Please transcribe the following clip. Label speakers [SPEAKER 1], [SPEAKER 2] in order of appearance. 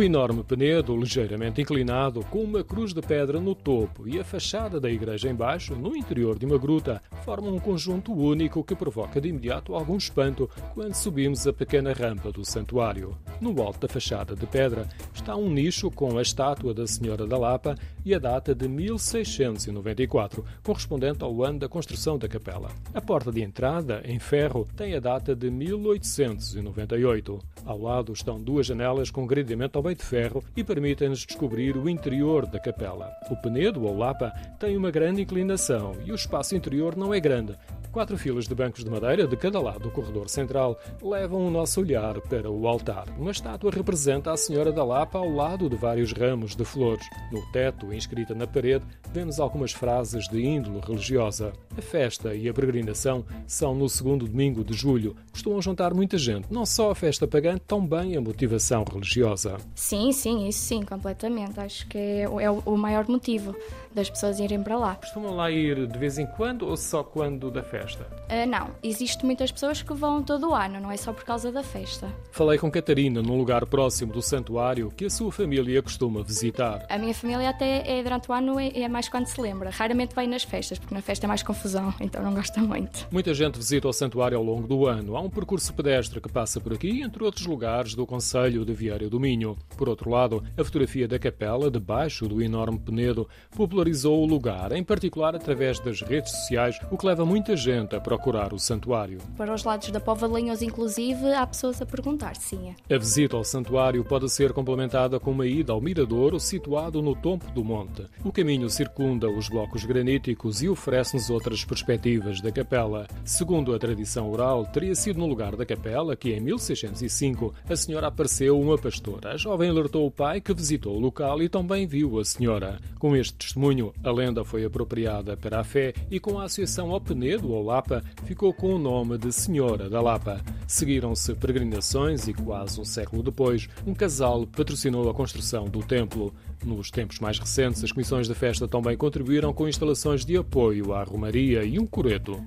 [SPEAKER 1] O enorme penedo, ligeiramente inclinado, com uma cruz de pedra no topo e a fachada da igreja embaixo, no interior de uma gruta, formam um conjunto único que provoca de imediato algum espanto quando subimos a pequena rampa do santuário. No alto da fachada de pedra está um nicho com a estátua da Senhora da Lapa e a data de 1694, correspondente ao ano da construção da capela. A porta de entrada, em ferro, tem a data de 1898. Ao lado estão duas janelas com gradiamento ao meio de ferro e permitem-nos descobrir o interior da capela. O penedo, ou lapa, tem uma grande inclinação e o espaço interior não é grande, Quatro filas de bancos de madeira de cada lado do corredor central levam o nosso olhar para o altar. Uma estátua representa a Senhora da Lapa ao lado de vários ramos de flores. No teto, inscrita na parede, vemos algumas frases de índole religiosa. A festa e a peregrinação são no segundo domingo de julho. Costumam juntar muita gente, não só a festa pagã, também a motivação religiosa.
[SPEAKER 2] Sim, sim, isso sim, completamente. Acho que é, é o maior motivo das pessoas irem para lá.
[SPEAKER 1] Costumam lá ir de vez em quando ou só quando da festa? Festa?
[SPEAKER 2] Uh, não, existem muitas pessoas que vão todo o ano, não é só por causa da festa.
[SPEAKER 1] Falei com Catarina num lugar próximo do santuário que a sua família costuma visitar.
[SPEAKER 2] A minha família até é durante o ano é, é mais quando se lembra. Raramente vai nas festas, porque na festa é mais confusão, então não gosta muito.
[SPEAKER 1] Muita gente visita o santuário ao longo do ano. Há um percurso pedestre que passa por aqui, entre outros lugares do Conselho de Vieira do Minho. Por outro lado, a fotografia da capela, debaixo do enorme penedo, popularizou o lugar, em particular através das redes sociais, o que leva muita gente gente a procurar o santuário.
[SPEAKER 2] Para os lados da Pova Linhos, inclusive, há pessoas a perguntar, sim.
[SPEAKER 1] A visita ao santuário pode ser complementada com uma ida ao miradouro situado no topo do monte. O caminho circunda os blocos graníticos e oferece-nos outras perspectivas da capela. Segundo a tradição oral, teria sido no lugar da capela que, em 1605, a senhora apareceu uma pastora. A jovem alertou o pai que visitou o local e também viu a senhora. Com este testemunho, a lenda foi apropriada para a fé e com a associação ao Penedo, Lapa ficou com o nome de Senhora da Lapa. Seguiram-se peregrinações e, quase um século depois, um casal patrocinou a construção do templo. Nos tempos mais recentes, as comissões da festa também contribuíram com instalações de apoio à romaria e um coreto.